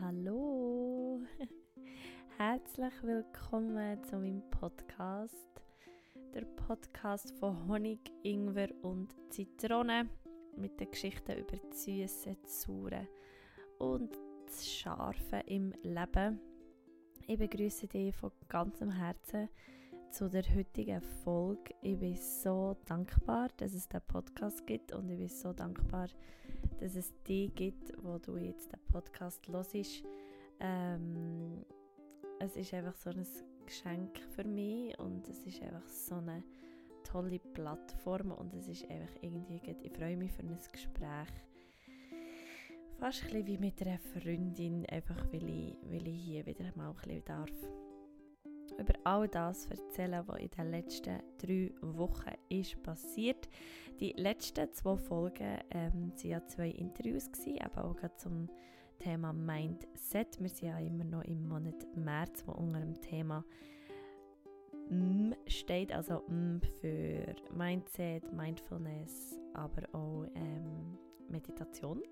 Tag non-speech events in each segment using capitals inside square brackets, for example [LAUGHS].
Hallo! [LAUGHS] Herzlich willkommen zu meinem Podcast. Der Podcast von Honig, Ingwer und Zitrone mit den Geschichten über das Süße, das Saure und das Scharfe im Leben. Ich begrüße dich von ganzem Herzen zu der heutigen Folge. Ich bin so dankbar, dass es den Podcast gibt und ich bin so dankbar, dass es die gibt, wo du jetzt den Podcast hörst. Ähm, es ist einfach so ein Geschenk für mich und es ist einfach so eine tolle Plattform und es ist einfach irgendwie, ich freue mich für ein Gespräch. Fast ein bisschen wie mit einer Freundin, einfach weil ich, weil ich hier wieder mal ein bisschen darf über all das erzählen, was in den letzten drei Wochen ist passiert. Die letzten zwei Folgen ähm, waren ja zwei Interviews, gewesen, aber auch zum Thema Mindset. Wir sind ja immer noch im Monat März, wo unter dem Thema M steht, also M für Mindset, Mindfulness, aber auch ähm, Meditation.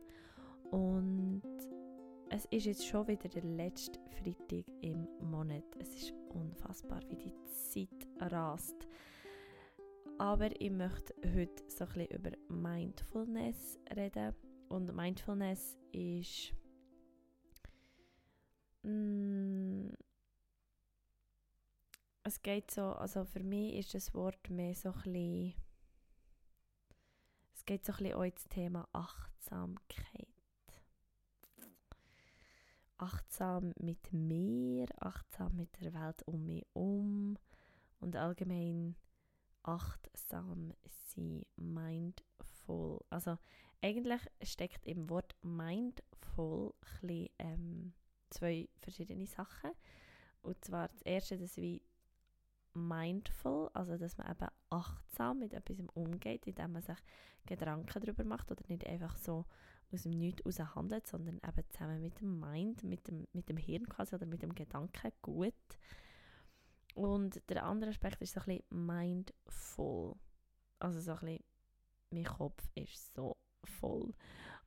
Und es ist jetzt schon wieder der letzte Freitag im Monat. Es ist unfassbar, wie die Zeit rast. Aber ich möchte heute so ein bisschen über Mindfulness reden. Und Mindfulness ist. Mm, es geht so, also für mich ist das Wort mehr so ein bisschen. Es geht so ein bisschen auch ins Thema Achtsamkeit achtsam mit mir, achtsam mit der Welt um mich um und allgemein achtsam sein, mindful. Also eigentlich steckt im Wort mindful ein ähm, zwei verschiedene Sachen. Und zwar das erste, das wie mindful, also dass man eben achtsam mit etwas umgeht, indem man sich Gedanken darüber macht oder nicht einfach so aus dem Nichts heraus handelt, sondern eben zusammen mit dem Mind, mit dem, mit dem Hirn quasi oder mit dem Gedanken gut. Und der andere Aspekt ist so ein bisschen mindful. Also so ein bisschen, mein Kopf ist so voll.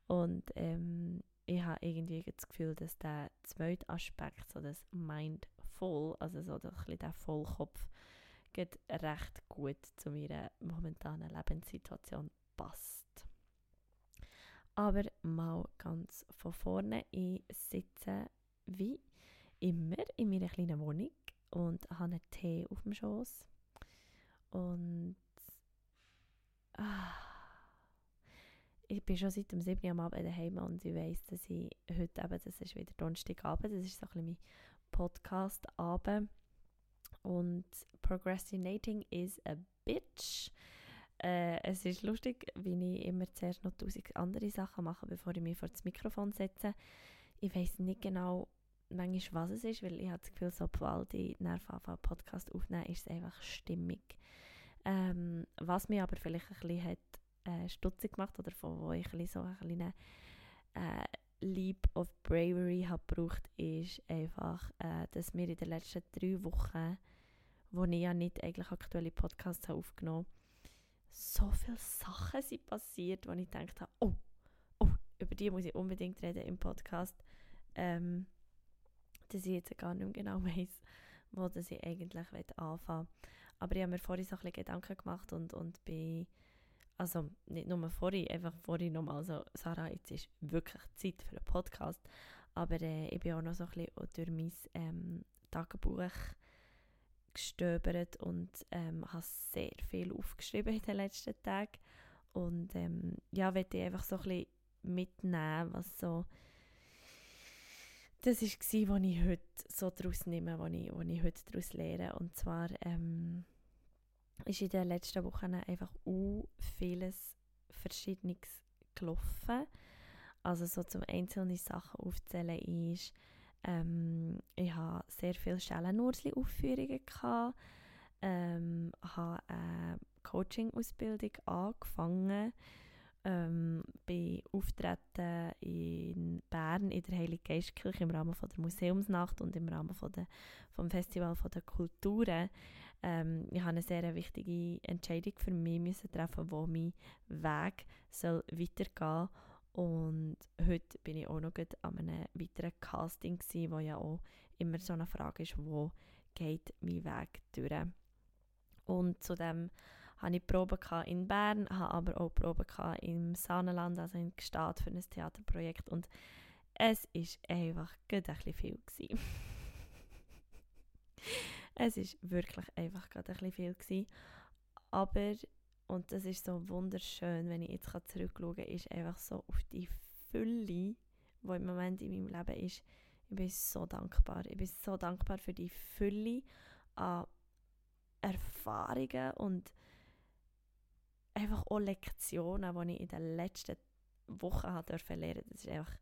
Und ähm, ich habe irgendwie das Gefühl, dass der zweite Aspekt, so das Mindful, also so ein bisschen der Vollkopf, geht recht gut zu meiner momentanen Lebenssituation passt. Aber mal ganz von vorne, ich sitze wie immer in meiner kleinen Wohnung und habe einen Tee auf dem Schoß und ah, ich bin schon seit dem 7. am Abend daheim und ich weiss, dass ich heute eben, das ist wieder Donnerstagabend, das ist so ein bisschen mein Podcast-Abend und Procrastinating is a bitch. Äh, es ist lustig, wie ich immer zuerst noch tausend andere Sachen mache, bevor ich mich vor das Mikrofon setze. Ich weiß nicht genau, manchmal was es ist, weil ich habe das Gefühl, sobald ich einen Podcast aufnehme, ist es einfach stimmig. Ähm, was mir aber vielleicht ein bisschen hat äh, stutzig gemacht oder von wo ich ein so einen kleinen äh, Leap of Bravery habe gebraucht, ist einfach, äh, dass mir in den letzten drei Wochen, wo ich ja nicht eigentlich aktuelle Podcasts habe aufgenommen so viele Sachen sind passiert, wo ich gedacht habe, oh, oh, über die muss ich unbedingt reden im Podcast. Ähm, dass ich jetzt gar nicht mehr genau [LAUGHS] weiß, wo das ich eigentlich anfangen will. Aber ich habe mir vorhin so ein bisschen Gedanken gemacht und, und bin also nicht nur vorhin, einfach vorhin nochmal so, Sarah, jetzt ist wirklich Zeit für einen Podcast, aber äh, ich bin auch noch so ein bisschen durch mein ähm, Tagebuch gestöbert und ähm, habe sehr viel aufgeschrieben in den letzten Tagen und ähm, ja, wollte ich einfach so ein bisschen mitnehmen, was so das war, was ich heute so daraus nehme, was ich, was ich heute daraus lehre und zwar ähm, ist in den letzten Wochen einfach u vieles Verschiedenes gelaufen. Also so zum einzelne Sachen aufzählen ist, ähm, ich hatte sehr viele Schellenursli-Aufführungen, ähm, habe eine Coaching-Ausbildung angefangen, ähm, bin auftreten in Bern in der Heilige Geistkirche im Rahmen von der Museumsnacht und im Rahmen von der, vom Festival von der Kulturen. Ähm, ich habe eine sehr wichtige Entscheidung für mich müssen treffen, wo mein Weg soll weitergehen Und heute bin ich auch noch an einem weiteren Casting gewesen, wo ja auch immer so eine Frage ist, wo geht mein Weg durch. Und zudem hatte ich Proben in Bern, habe aber auch Proben im Saanenland, also in Gstaad für ein Theaterprojekt. Und es war einfach ein bisschen viel. Gewesen. [LAUGHS] es war wirklich einfach ein bisschen viel. Gewesen. Aber, und das ist so wunderschön, wenn ich jetzt zurückschaue, ist einfach so auf die Fülle, die im Moment in meinem Leben ist. Ich bin so dankbar. Ich bin so dankbar für die Fülle an Erfahrungen und einfach auch Lektionen, die ich in den letzten Wochen habe lernen. Das ist einfach,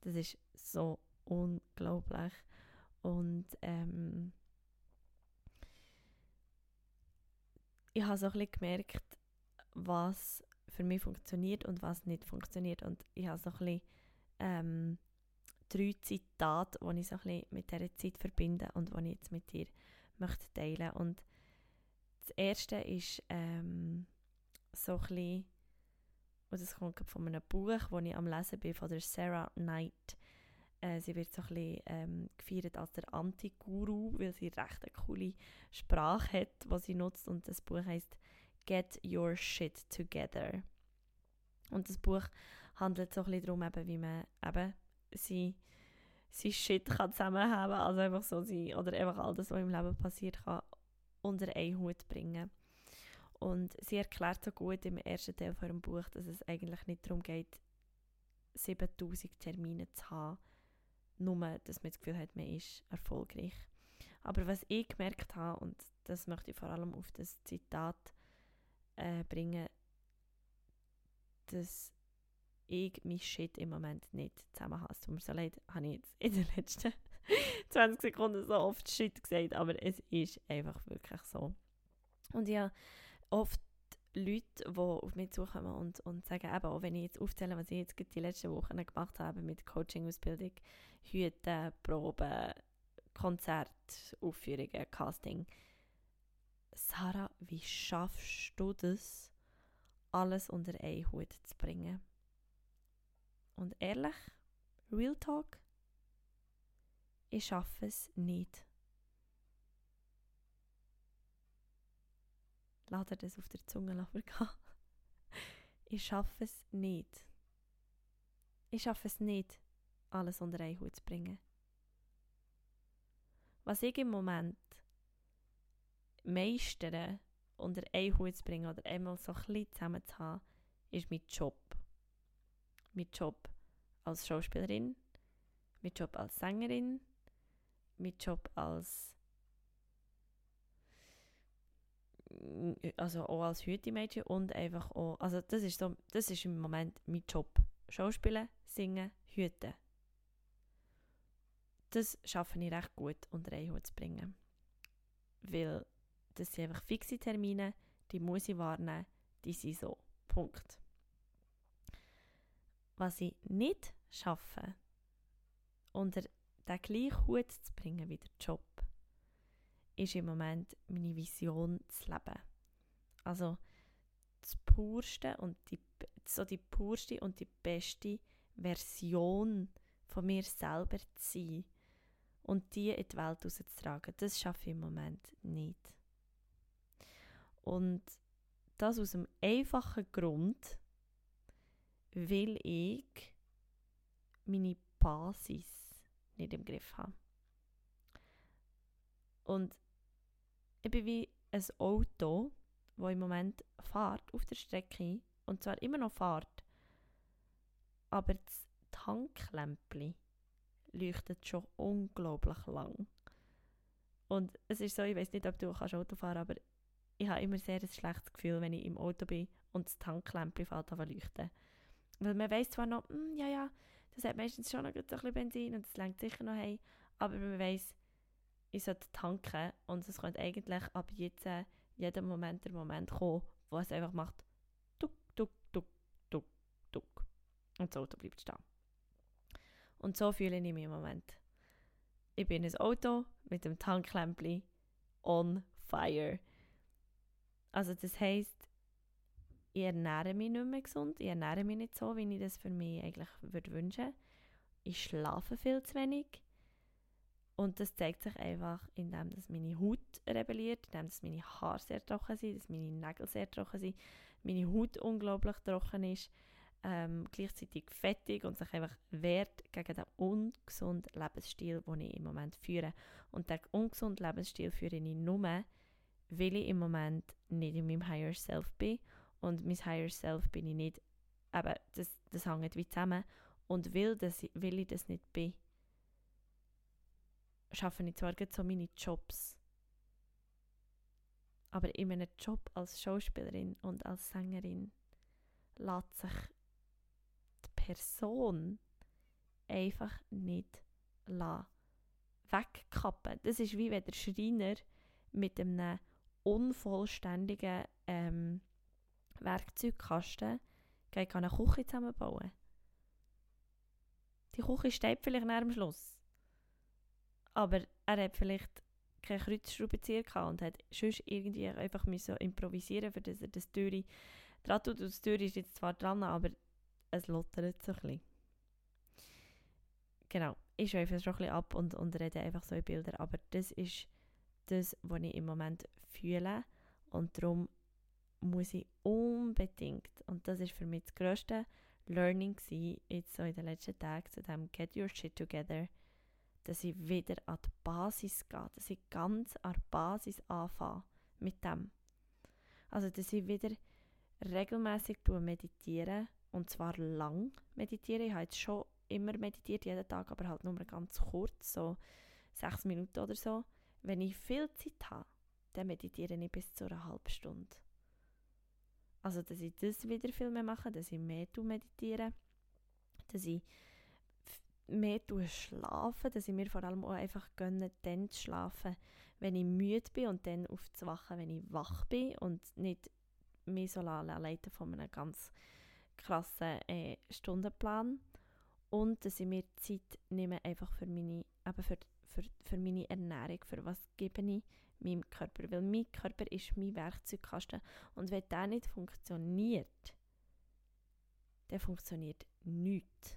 das ist so unglaublich. Und ähm, ich habe so ein bisschen gemerkt, was für mich funktioniert und was nicht funktioniert. Und ich habe so ein bisschen ähm, drei Zitate, die ich so ein bisschen mit dieser Zeit verbinde und die ich jetzt mit dir möchte teilen. Und das erste ist ähm, so ein bisschen, und das kommt von einem Buch, das ich am Lesen bin, von der Sarah Knight. Äh, sie wird so ein bisschen ähm, gefeiert als der Anti-Guru, weil sie recht eine coole Sprache hat, die sie nutzt. Und das Buch heißt Get Your Shit Together. Und das Buch handelt so ein bisschen darum, eben, wie man eben sein, sein Shit kann zusammenhaben kann. Also einfach so sein, oder einfach all das, was im Leben passiert, kann unter einen Hut bringen. Und sie erklärt so gut im ersten Teil von ihrem Buch, dass es eigentlich nicht darum geht, 7000 Termine zu haben, nur, dass man das Gefühl hat, man ist erfolgreich. Aber was ich gemerkt habe, und das möchte ich vor allem auf das Zitat äh, bringen, dass ich mein Shit im Moment nicht zusammen habe. Es tut mir so leid, habe ich jetzt in den letzten [LAUGHS] 20 Sekunden so oft Shit gesagt, aber es ist einfach wirklich so. Und ja, oft Leute, die auf mich zukommen und, und sagen, eben, auch wenn ich jetzt aufzähle, was ich jetzt die letzten Wochen gemacht habe mit Coaching-Ausbildung, Hüten, Proben, Konzert, Aufführungen, Casting. Sarah, wie schaffst du das, alles unter einen Hut zu bringen? Und ehrlich, Real Talk, ich schaffe es nicht. Lass das auf der Zunge gehen. [LAUGHS] ich schaffe es nicht. Ich schaffe es nicht, alles unter einen Hut zu bringen. Was ich im Moment meistere, unter einen Hut zu bringen oder einmal so ein bisschen zusammen zu haben, ist mein Job mein Job als Schauspielerin, mein Job als Sängerin, mein Job als also auch als Hütemädchen und einfach auch, also das ist so, das ist im Moment mein Job. Schauspielen, singen, hüten. Das schaffe ich recht gut unter einen Hut zu bringen. Weil das sind einfach fixe Termine, die muss ich wahrnehmen, die sind so. Punkt. Was ich nicht schaffe, unter den gleichen Hut zu bringen wie der Job, ist im Moment meine Vision zu leben. Also das purste und die, so die purste und die beste Version von mir selber zu sein und die in die Welt rauszutragen. Das schaffe ich im Moment nicht. Und das aus einem einfachen Grund, weil ich meine Basis nicht im Griff habe. Und ich bin wie ein Auto, das im Moment fährt auf der Strecke und zwar immer noch fährt, aber das Tanklämpchen leuchtet schon unglaublich lang. Und es ist so, ich weiß nicht, ob du kannst Auto fahren aber ich habe immer sehr ein schlechtes Gefühl, wenn ich im Auto bin und das Tanklämpchen fällt an leuchten. Weil man weiß zwar noch, mm, ja, ja, das hat meistens schon noch ein bisschen Benzin und das lenkt sicher noch heim, aber man weiß, ich sollte tanken und es könnte eigentlich ab jetzt äh, jeden Moment der Moment kommen, wo es einfach macht, tuk, tuk, tuk, tuk, tuk. Und das Auto bleibt stehen. Und so fühle ich mich im Moment. Ich bin ein Auto mit dem Tanklämpchen on fire. Also das heisst, ich ernähre mich nicht mehr gesund, ich ernähre mich nicht so, wie ich das für mich eigentlich würde wünschen. Ich schlafe viel zu wenig. Und das zeigt sich einfach, indem dass meine Haut rebelliert, indem dass meine Haare sehr trocken sind, dass meine Nägel sehr trocken sind, meine Haut unglaublich trocken ist, ähm, gleichzeitig fettig und sich einfach wehrt gegen den ungesunden Lebensstil, den ich im Moment führe. Und den ungesunden Lebensstil führe ich nur, weil ich im Moment nicht in meinem Higher Self bin. Und mein Higher Self bin ich nicht, aber das, das hängt wie zusammen. Und weil, das, weil ich das nicht bin, schaffe ich zwar so meine Jobs, aber in einem Job als Schauspielerin und als Sängerin lässt sich die Person einfach nicht wegkappen. Das ist wie wenn der Schreiner mit einem unvollständigen ähm, Werkzeugkasten geht eine Küche zusammenbauen. Die Küche steht vielleicht nach am Schluss. Aber er hat vielleicht keine Kreuzschraubenzieher gehabt und hat sonst irgendwie einfach müssen improvisieren für dass er das Türe dran tut. Und das Türe ist jetzt zwar dran, aber es lottert so ein bisschen. Genau, ich schweife schon ein bisschen ab und, und rede einfach so in Bilder, aber das ist das, was ich im Moment fühle und darum muss ich unbedingt, und das ist für mich das grösste Learning jetzt so in den letzten Tagen, zu dem Get Your Shit Together, dass ich wieder an die Basis gehe, dass ich ganz an der Basis anfange mit dem. Also, dass ich wieder regelmäßig meditiere und zwar lang meditiere. Ich habe jetzt schon immer meditiert, jeden Tag, aber halt nur ganz kurz, so sechs Minuten oder so. Wenn ich viel Zeit habe, dann meditiere ich bis zu einer halben Stunde. Also, dass ich das wieder viel mehr mache, dass ich mehr meditiere, dass ich mehr schlafen, dass ich mir vor allem auch einfach gönne, dann zu schlafen, wenn ich müde bin und dann aufzuwachen, wenn ich wach bin und nicht mich so leiten von einem ganz krassen äh, Stundenplan und dass ich mir Zeit nehme einfach für meine, eben für, für, für meine Ernährung, für was gebe ich meinem Körper, weil mein Körper ist mein Werkzeugkasten und wenn der nicht funktioniert, dann funktioniert nichts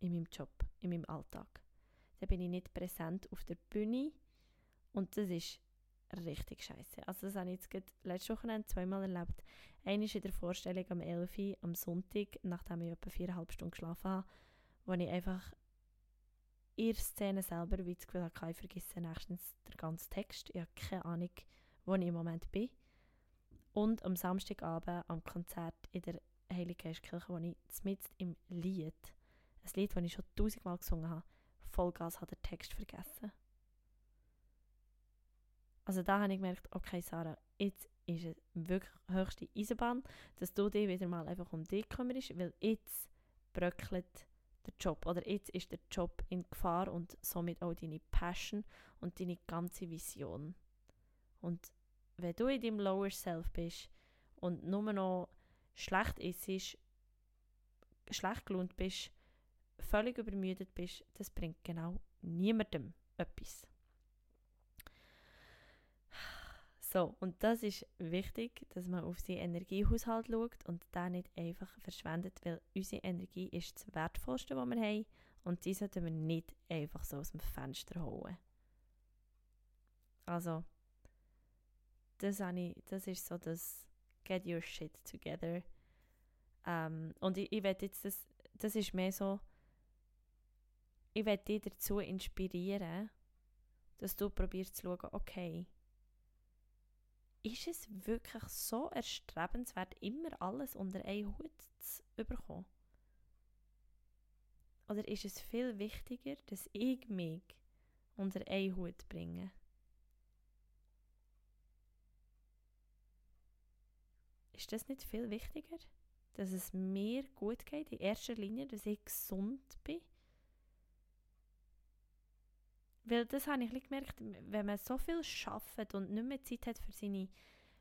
in meinem Job, in meinem Alltag. Dann bin ich nicht präsent auf der Bühne und das ist richtig scheiße. Also das habe ich jetzt letzte Woche zweimal erlebt. Einmal in der Vorstellung am 11 Uhr am Sonntag, nachdem ich etwa viereinhalb Stunden geschlafen habe, wo ich einfach in der Szene selber wie das Gefühl hatte, ich vergesse nächstens den ganzen Text. Ich habe keine Ahnung, wo ich im Moment bin. Und am Samstagabend am Konzert in der Heiliggeistkirche, wo ich mitten im Lied ein Lied, das ich schon tausendmal gesungen habe, Vollgas hat der Text vergessen. Also da habe ich gemerkt, okay Sarah, jetzt ist es wirklich höchste Eisenbahn, dass du dich wieder mal einfach um dich kümmerst, weil jetzt bröckelt der Job oder jetzt ist der Job in Gefahr und somit auch deine Passion und deine ganze Vision. Und wenn du in deinem Lower Self bist und nur noch schlecht isst, schlecht gelohnt bist, völlig übermüdet bist, das bringt genau niemandem etwas. So, und das ist wichtig, dass man auf seinen Energiehaushalt schaut und da nicht einfach verschwendet, weil unsere Energie ist das Wertvollste, was wir haben und die sollten wir nicht einfach so aus dem Fenster holen. Also, das, ich, das ist so das Get your shit together. Ähm, und ich, ich werde jetzt, das, das ist mehr so, ich werde dich dazu inspirieren, dass du probierst zu schauen, okay, ist es wirklich so erstrebenswert, immer alles unter einen Hut zu bekommen? Oder ist es viel wichtiger, dass ich mich unter einen Hut bringe? Ist das nicht viel wichtiger? Dass es mir gut geht, in erster Linie, dass ich gesund bin? Weil das habe ich gemerkt, wenn man so viel schafft und nicht mehr Zeit hat für seine,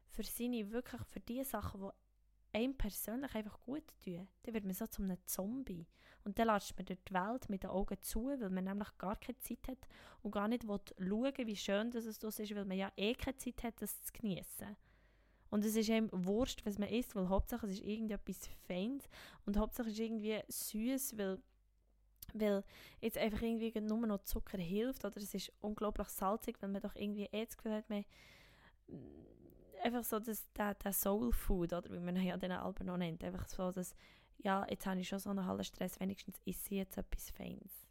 für seine wirklich, für die Sachen, die einem persönlich einfach gut tun, dann wird man so zu einem Zombie. Und dann lässt man die Welt mit den Augen zu, weil man nämlich gar keine Zeit hat und gar nicht schauen wie schön das es ist, weil man ja eh keine Zeit hat, das zu genießen. Und es ist eben wurscht, was man isst, weil Hauptsache es ist irgendetwas Feines und Hauptsache es ist irgendwie süß, weil, weil jetzt einfach irgendwie nur noch Zucker hilft oder es ist unglaublich salzig, wenn man doch irgendwie eh das Gefühl hat, man, einfach so das, der, der Soul Food, oder wie man ja den Alben noch nennt, einfach so, dass, ja, jetzt habe ich schon so einen halben Stress, wenigstens esse ich jetzt etwas Feines.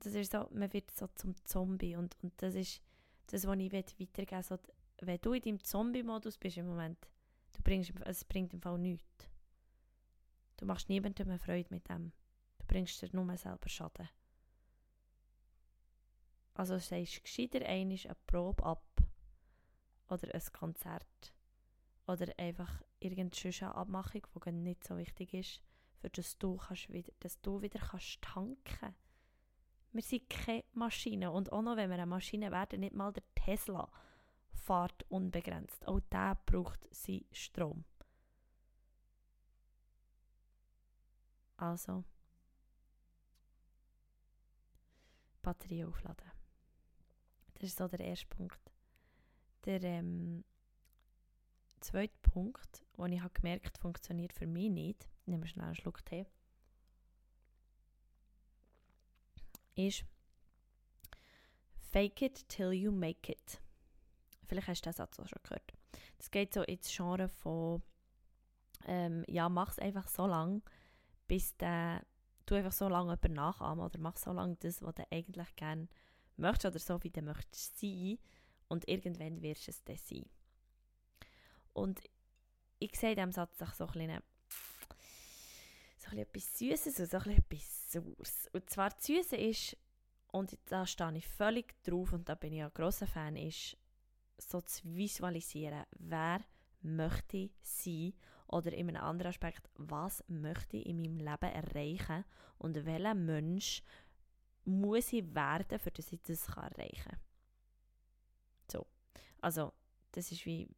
Das ist so, man wird so zum Zombie und, und das ist das, was ich weitergeben will. So, wenn du in deinem Zombie-Modus bist im Moment, du bringst, es bringt im Fall nichts. Du machst niemandem eine Freude mit dem. Bringst dir nur selber Schaden. Also sagst gescheiter einmal eine Probe ab oder ein Konzert oder einfach irgendeine Abmachung, die nicht so wichtig ist, für das du, kannst wieder, dass du wieder kannst tanken Wir sind keine Maschine und auch noch, wenn wir eine Maschine werden, nicht mal der Tesla fährt unbegrenzt. Auch der braucht seinen Strom. Also, Batterie aufladen. Das ist so der erste Punkt. Der ähm, zweite Punkt, den ich habe gemerkt funktioniert für mich nicht, nehmen wir schnell einen Schluck Tee, ist Fake it till you make it. Vielleicht hast du den Satz auch schon gehört. Das geht so ins Genre von ähm, ja, mach es einfach so lang, bis der, du einfach so lange jemanden nachahmen oder mach so lange das, was du eigentlich gerne möchtest oder so, wie du möchtest sein und irgendwann wirst du es dann sein. Und ich sehe in diesem Satz auch so ein bisschen, so ein etwas Süßes und so ein etwas Saures. Und zwar das Süße ist, und da stehe ich völlig drauf und da bin ich ein grosser Fan, ist so zu visualisieren, wer möchte sein oder in einem anderen Aspekt, was möchte ich in meinem Leben erreichen und welcher Mensch muss ich werden, für dass ich das erreichen kann. Also, das ist wie,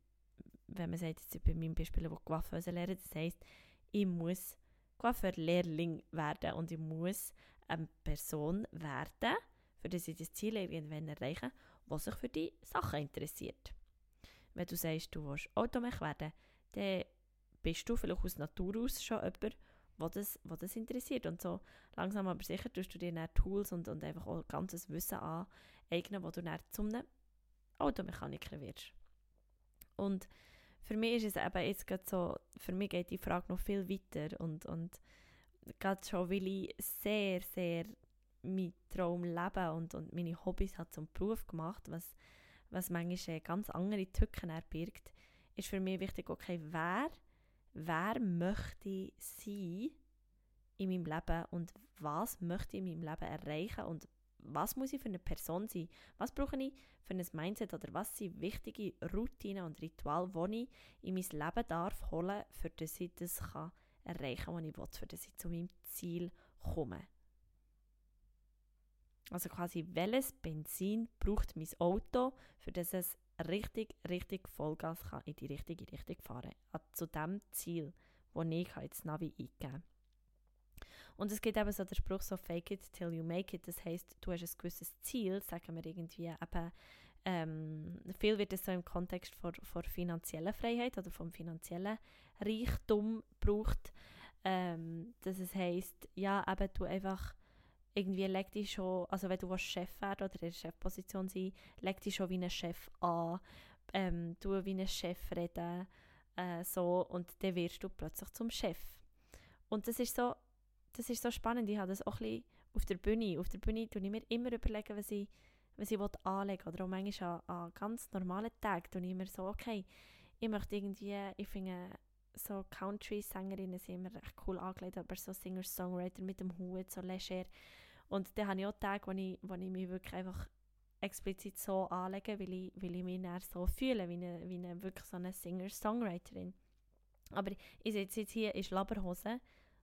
wenn man sagt, jetzt bei meinem Beispiel, wo Coiffeuse lernen, das heisst, ich muss Coiffeur-Lehrling werden und ich muss eine Person werden, für das ich das Ziel irgendwann erreiche, was sich für die Sachen interessiert. Wenn du sagst, du willst Automech werden, dann bist du vielleicht aus Natur aus schon jemand, was das, was das interessiert. Und so langsam aber sicher tust du dir dann Tools und, und einfach auch ganzes Wissen aneignen, wo du dann zum Automechaniker wirst. Und für mich ist es eben jetzt gerade so, für mich geht die Frage noch viel weiter und, und gerade schon, weil ich sehr, sehr meinen Traum leben und, und meine Hobbys hat zum Beruf gemacht, was, was manchmal ganz andere Tücken erbirgt, ist für mich wichtig, okay, wer, wer möchte ich sein in meinem Leben und was möchte ich in meinem Leben erreichen und was muss ich für eine Person sein? Was brauche ich für ein Mindset oder was sind wichtige Routinen und Rituale, die ich in mein Leben darf holen, für das ich das kann erreichen kann, was ich will, für das ich zu meinem Ziel komme. Also quasi, welches Benzin braucht mein Auto, für das es richtig, richtig Vollgas kann in die richtige Richtung fahren kann, zu dem Ziel, wo ich jetzt Navi eingeben kann. Und es gibt eben so der Spruch so fake it till you make it. Das heißt, du hast ein gewisses Ziel, sagen wir irgendwie eben, ähm, viel wird es so im Kontext von, von finanzieller Freiheit oder vom finanziellen Reichtum gebraucht. Ähm, dass heißt, ja, eben du einfach irgendwie leg dich schon, also wenn du Chef werden oder in der Chefposition sein, leg dich schon wie ein Chef an, ähm, du wie ein Chef reden, äh, so, und dann wirst du plötzlich zum Chef. Und das ist so, das ist so spannend. Ich habe das auch ein bisschen auf der Bühne. Auf der Bühne tue ich mir immer überlegen, was ich, was ich anlegen will. Oder auch manchmal an, an ganz normalen Tagen tue ich mir so, okay, ich möchte irgendwie, ich finde so Country-Sängerinnen sind immer recht cool angelegt, aber so Singer-Songwriter mit dem Hut, so leger. Und dann habe ich auch Tage, wo ich, wo ich mich wirklich einfach explizit so anlege, weil ich, weil ich mich dann so fühle, wie eine, wie eine wirklich so eine Singer-Songwriterin. Aber ich sitze jetzt hier in Schlabberhosen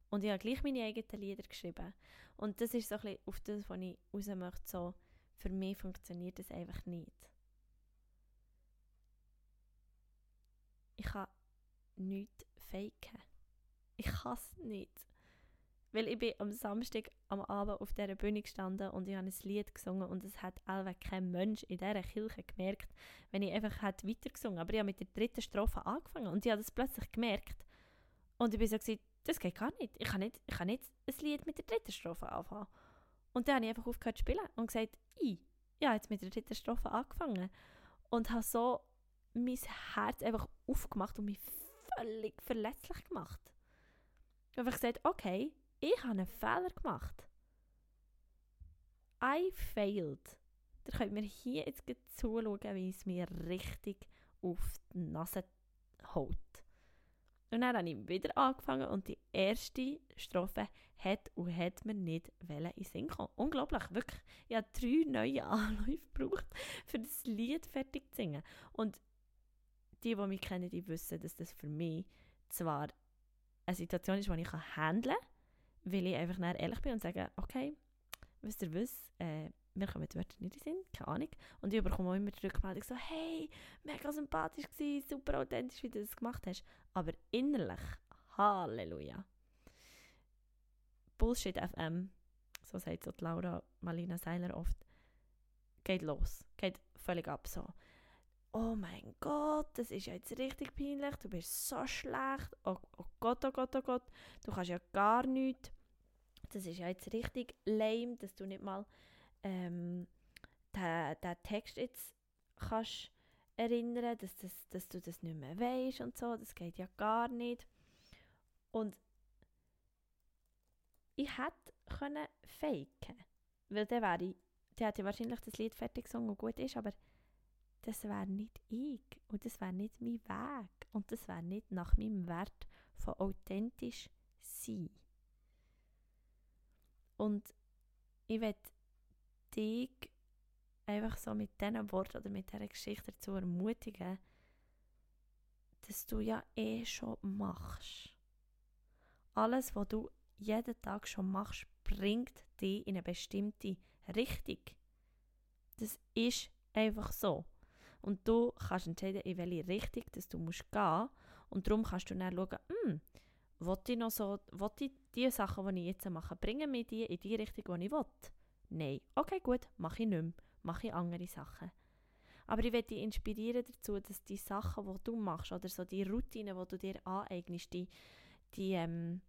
und ich habe gleich meine eigenen Lieder geschrieben. Und das ist so ein bisschen auf das, was ich raus möchte. So, für mich funktioniert das einfach nicht. Ich kann nichts faken. Ich kann es nicht. Weil ich bin am Samstag am Abend auf dieser Bühne gestanden und ich habe ein Lied gesungen und es hat allweg kein Mensch in dieser Kirche gemerkt, wenn ich einfach hätte weitergesungen Aber ich habe mit der dritten Strophe angefangen und ich habe das plötzlich gemerkt. Und ich bin so gesagt, das geht gar nicht. Ich kann nicht, ich kann nicht ein Lied mit der dritten Strophe anfangen. Und dann habe ich einfach aufgehört zu spielen und gesagt, ich, ich habe jetzt mit der dritten Strophe angefangen. Und habe so mein Herz einfach aufgemacht und mich völlig verletzlich gemacht. Ich habe einfach gesagt, okay, ich habe einen Fehler gemacht. I failed. Da könnt mir hier jetzt zuschauen, wie es mir richtig auf die Nase haut. Und dann habe ich wieder angefangen und die erste Strophe hat und hat mir nicht in Sinn kommen. Unglaublich, wirklich. Ich habe drei neue [LAUGHS] Anläufe gebraucht, für das Lied fertig zu singen. Und die, die mich kennen, die wissen, dass das für mich zwar eine Situation ist, die ich handeln kann, weil ich einfach ehrlich bin und sage, okay, wisst ihr was, äh, mir kommen die Wörter nicht in Sinn, keine Ahnung. Und ich bekomme auch immer die Rückmeldung so, hey, mega sympathisch gewesen, super authentisch, wie du das gemacht hast. Aber innerlich, Halleluja. Bullshit FM, so sagt so Laura Malina Seiler oft, geht los, geht völlig ab so. Oh mein Gott, das ist jetzt richtig peinlich, du bist so schlecht, oh, oh Gott, oh Gott, oh Gott, du kannst ja gar nichts. Das ist ja jetzt richtig lame, dass du nicht mal ähm, den, den Text jetzt kannst erinnern, dass, das, dass du das nicht mehr weißt und so, das geht ja gar nicht. Und ich hätte können faken, weil dann wäre ich, der hätte wahrscheinlich das Lied fertig gesungen und gut ist, aber das wäre nicht ich und das wäre nicht mein Weg und das wäre nicht nach meinem Wert von authentisch sein. Und ich werde dich einfach so mit diesen Worten oder mit dieser Geschichte dazu ermutigen, dass du ja eh schon machst. Alles, was du jeden Tag schon machst, bringt dich in eine bestimmte Richtung. Das ist einfach so. Und du kannst entscheiden, in welche Richtung dass du musst gehen Und darum kannst du dann schauen, hm, will ich noch so, will ich die Sachen, die ich jetzt mache, bringen mir die in die Richtung, die ich will? Nein. Okay, gut, mache ich nicht mehr. Mache ich andere Sachen. Aber ich werde dich inspirieren dazu, dass die Sachen, die du machst, oder so die Routinen, die du dir aneignest, die, die ähm,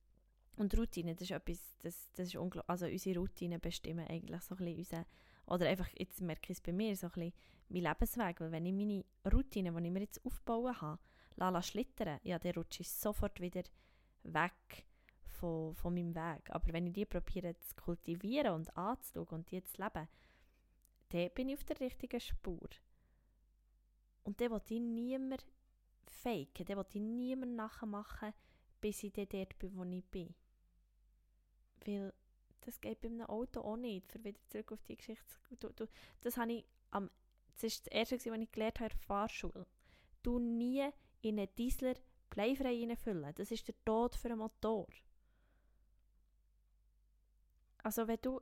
und Routinen, das ist etwas, das, das ist unglaublich, also unsere Routinen bestimmen eigentlich so ein bisschen unsere, oder einfach, jetzt merke ich es bei mir, so ein bisschen mein Lebensweg, weil wenn ich meine Routinen, die ich mir jetzt aufbauen habe, lasse schlittern, ja, dann rutsche ich sofort wieder weg von, von meinem Weg. Aber wenn ich die probiere zu kultivieren und anzuschauen und die zu leben, dann bin ich auf der richtigen Spur. Und dann will ich niemand faken, dann will ich niemand nachmachen, bis ich dort bin, wo ich bin. Weil das geht bei einem Auto auch nicht, für wieder zurück auf die Geschichte. Du, du, das habe ich am, das ist das erste, was ich gelernt habe in der Fahrschule. Du nie in einen Diesler bleifrei reinfüllen. Das ist der Tod für einen Motor. Also wenn du,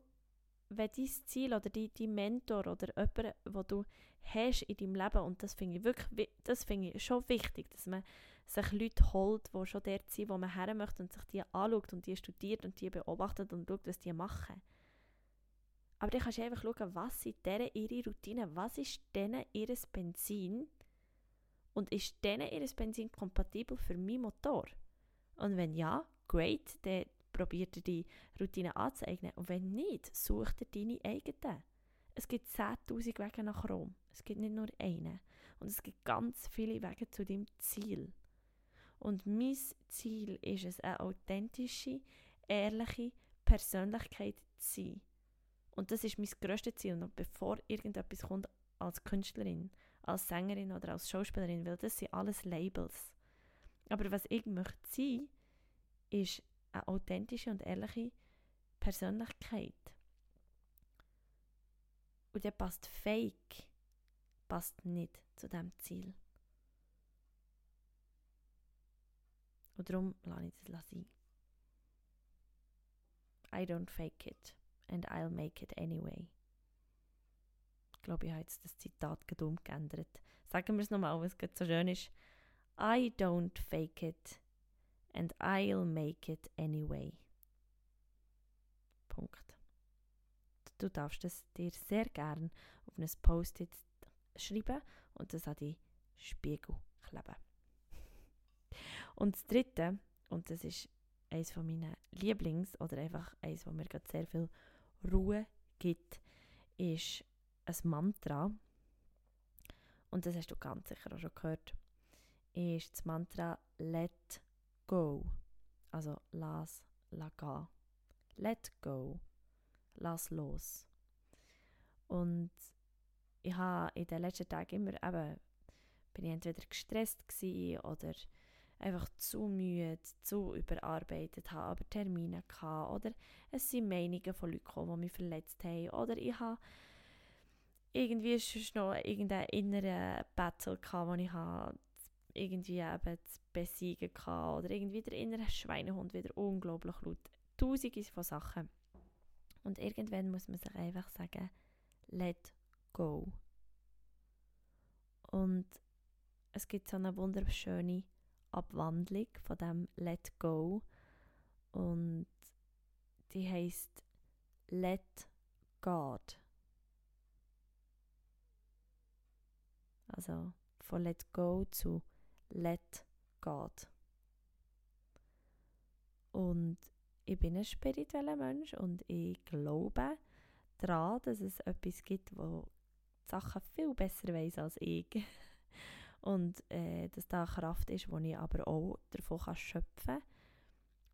wenn dein Ziel oder dein, dein Mentor oder jemand, wo du hast in deinem Leben, und das finde ich wirklich, das finde ich schon wichtig, dass man sich Leute holt, die schon dort sind, wo man her möchte und sich die anschaut und die studiert und die beobachtet und schaut, was die machen. Aber dann kannst du einfach schauen, was sind deren ihre Routinen, was ist denen ihr Benzin und ist denen ihr Benzin kompatibel für meinen Motor? Und wenn ja, great, dann probiert er die Routine anzueignen. Und wenn nicht, sucht er deine eigenen. Es gibt 10.000 Wege nach Rom. Es gibt nicht nur einen. Und es gibt ganz viele Wege zu dem Ziel. Und mein Ziel ist es, eine authentische, ehrliche Persönlichkeit zu sein. Und das ist mein grösstes Ziel. Und bevor irgendetwas kommt, als Künstlerin, als Sängerin oder als Schauspielerin, weil das sind alles Labels. Aber was ich möchte sein, ist eine authentische und ehrliche Persönlichkeit. Und der passt Fake, passt nicht zu dem Ziel. Und darum lasse ich das sein. I don't fake it and I'll make it anyway. Ich glaube, ich habe jetzt das Zitat dumm geändert. Sagen wir es nochmal, was so schön ist. I don't fake it and I'll make it anyway. du darfst es dir sehr gern auf ein Post-it schreiben und das an die Spiegel kleben. Und das dritte, und das ist eines von meinen Lieblings- oder einfach eines, wo mir gerade sehr viel Ruhe gibt, ist ein Mantra. Und das hast du ganz sicher auch schon gehört. Ist das Mantra Let Go. Also lass, lass gehen. Let Go. Lass los. Und ich habe in den letzten Tagen immer eben, bin ich entweder gestresst oder einfach zu müde, zu überarbeitet habe, aber Termine hatte. Oder es sind Meinungen von Leuten gekommen, die mich verletzt haben. Oder ich habe irgendwie ist noch irgendein innerer Battle gehabt, wo ich habe irgendwie eben zu besiegen hatte. Oder irgendwie der innere Schweinehund wieder unglaublich laut. Tausende von Sachen. Und irgendwann muss man sich einfach sagen, let go. Und es gibt so eine wunderschöne Abwandlung von dem Let Go und die heißt Let God. Also von Let Go zu Let God. Und ich bin ein spiritueller Mensch und ich glaube daran, dass es etwas gibt, wo die Sachen viel besser weiß als ich. [LAUGHS] Und äh, dass da eine Kraft ist, die ich aber auch davon kann schöpfen kann.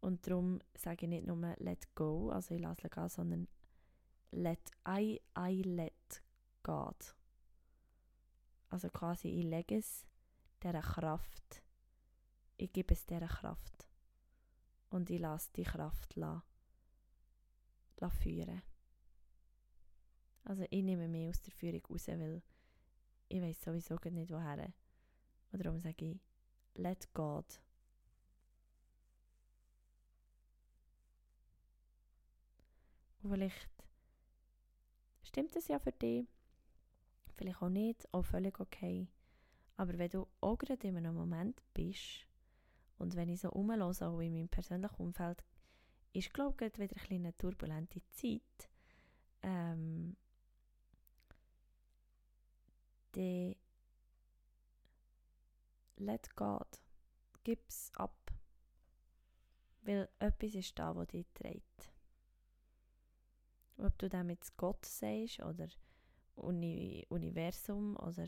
Und darum sage ich nicht nur let go, also ich lasse gehen, sondern let, I, I let God. Also quasi ich lege es dieser Kraft, ich gebe es dieser Kraft. Und ich lasse die Kraft la, la führen. Also ich nehme mich aus der Führung raus, weil ich weiß sowieso nicht woher. Und darum sage ich, let God. Und vielleicht stimmt es ja für dich, vielleicht auch nicht, auch völlig okay. Aber wenn du auch gerade in einem Moment bist und wenn ich so rumlose, auch in meinem persönlichen Umfeld, ist, glaube ich, wieder eine turbulente Zeit, ähm, dann let God. Gib's ab. Weil etwas ist da, was dich trägt. Ob du damit Gott sagst oder Uni Universum oder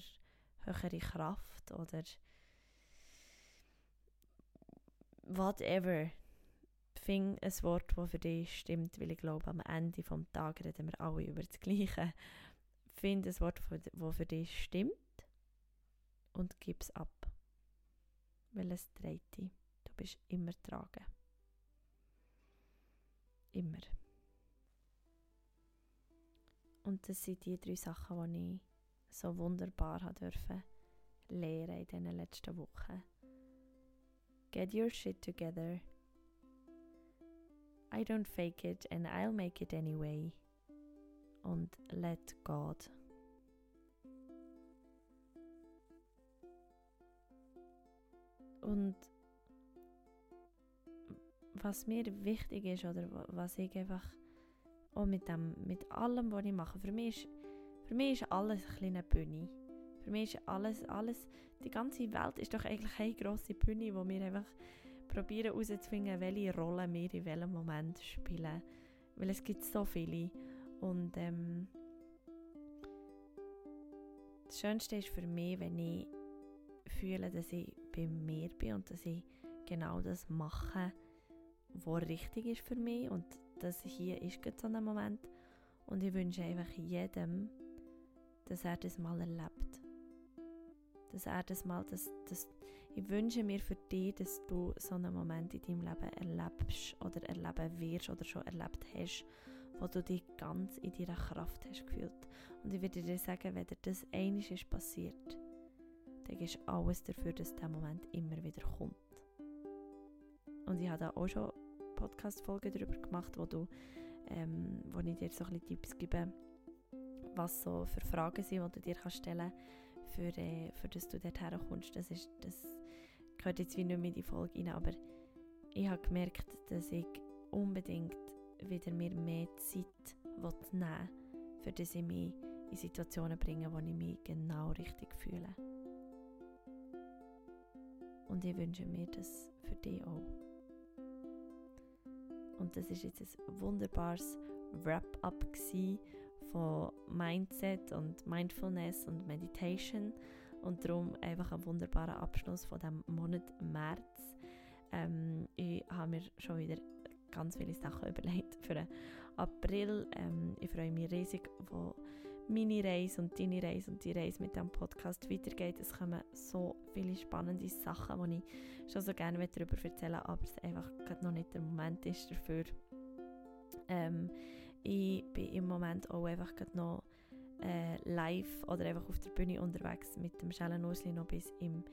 höhere Kraft oder whatever. Fing ein Wort, das für dich stimmt, weil ich glaube, am Ende des Tages reden wir alle über das Gleiche. Find ein Wort, das für dich stimmt und gib es ab weil es dreht dich. Du bist immer tragen. Immer. Und das sind die drei Sachen, die ich so wunderbar dürfen lernen in diesen letzten Wochen. Get your shit together. I don't fake it and I'll make it anyway. Und let God. Und was mir wichtig ist oder was ich einfach auch mit, dem, mit allem, was ich mache, für mich ist, für mich ist alles eine kleine Bühne. Für mich ist alles, alles, die ganze Welt ist doch eigentlich eine grosse Bühne, wo wir einfach probieren herauszufinden, welche Rolle wir in welchem Moment spielen. Weil es gibt so viele. Und ähm, das Schönste ist für mich, wenn ich fühle, dass ich bei mir bin und dass ich genau das mache, was richtig ist für mich und das hier ist gerade so ein Moment und ich wünsche einfach jedem, dass er das mal erlebt. Dass er das mal, dass, dass, ich wünsche mir für dich, dass du so einen Moment in deinem Leben erlebst oder erleben wirst oder schon erlebt hast, wo du dich ganz in deiner Kraft hast gefühlt. Und ich würde dir sagen, wenn dir das einiges ist passiert, dann ist alles dafür, dass der Moment immer wieder kommt. Und ich habe da auch schon Podcast-Folgen darüber gemacht, wo, du, ähm, wo ich dir so ein bisschen Tipps gebe, was so für Fragen sind, die du dir kannst stellen kannst, für, äh, für dass du dort herkommst. Das, ist, das gehört jetzt wie nicht mehr in die Folge rein, aber ich habe gemerkt, dass ich unbedingt wieder mir mehr Zeit nehmen will für das ich mich in Situationen bringe, wo ich mich genau richtig fühle. Und ich wünsche mir das für dich auch. Und das ist jetzt ein wunderbares Wrap-up von Mindset und Mindfulness und Meditation und darum einfach ein wunderbarer Abschluss von dem Monat März. Ähm, ich habe mir schon wieder ganz viele Sachen [LAUGHS] überlegt für den April. Ähm, ich freue mich riesig, wo meine Reise und deine Reise und die Reise mit dem Podcast weitergeht. Es kommen so viele spannende Sachen, die ich schon so gerne darüber erzählen möchte, aber es einfach gerade noch nicht der Moment ist dafür. Ähm, ich bin im Moment auch einfach gerade noch äh, live oder einfach auf der Bühne unterwegs mit dem Schellen Ursli noch bis im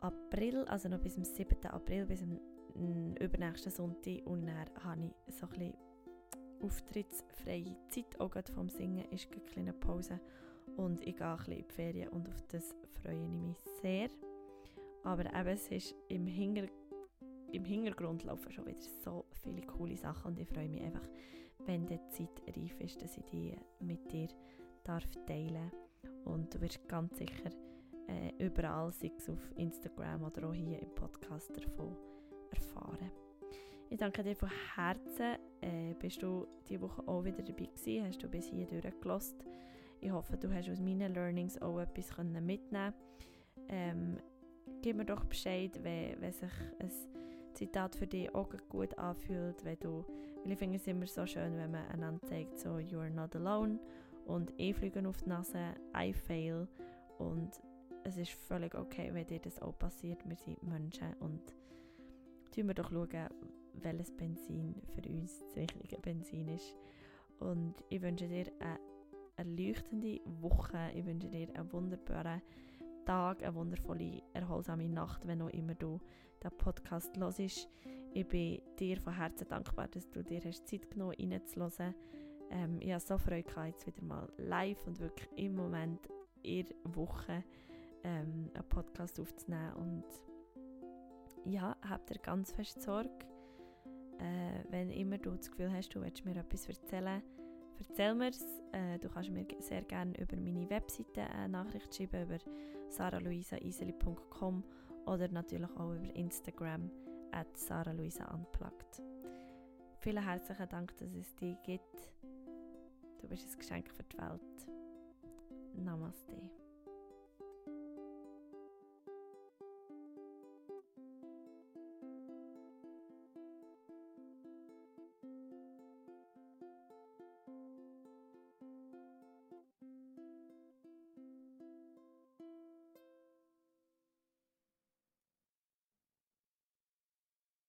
April, also noch bis zum 7. April, bis zum übernächsten Sonntag und dann habe ich so ein bisschen auftrittsfreie Zeit, auch gerade vom Singen ist eine kleine Pause und ich gehe ein bisschen in die Ferien und auf das freue ich mich sehr. Aber eben, es ist im, Hinger im Hintergrund laufen schon wieder so viele coole Sachen und ich freue mich einfach, wenn die Zeit reif ist, dass ich die mit dir darf teilen und du wirst ganz sicher äh, überall, sei es auf Instagram oder auch hier im Podcast davon erfahren. Ich danke dir von Herzen. Äh, bist du diese Woche auch wieder dabei gewesen? Hast du bis hier durchgelassen? Ich hoffe, du hast aus meinen Learnings auch etwas mitnehmen ähm, Gib mir doch Bescheid, wenn, wenn sich ein Zitat für dich auch gut anfühlt, wenn du, weil ich finde es immer so schön, wenn man einander sagt, so «You are not alone» und «Ich fliege auf die Nase», «I fail» und es ist völlig okay, wenn dir das auch passiert. Wir sind Menschen und schauen wir doch, schauen, welches Benzin für uns das richtige Benzin ist. Und ich wünsche dir eine erleuchtende Woche. Ich wünsche dir einen wunderbaren Tag, eine wundervolle, erholsame Nacht, wenn auch immer du den Podcast hörst. Ich bin dir von Herzen dankbar, dass du dir hast Zeit genommen hast, reinzuhören. Ähm, ich habe so Freude gehabt, jetzt wieder mal live und wirklich im Moment in der Woche ähm, einen Podcast aufzunehmen und ja, habt ihr ganz fest Sorge. Äh, wenn immer du das Gefühl hast, du willst mir etwas erzählen, erzähl mir es. Äh, du kannst mir sehr gerne über meine Webseite eine Nachricht schreiben, über saraluisaiseli.com oder natürlich auch über Instagram at saraluisaunplugged. Vielen herzlichen Dank, dass es dich gibt. Du bist ein Geschenk für die Welt. Namaste.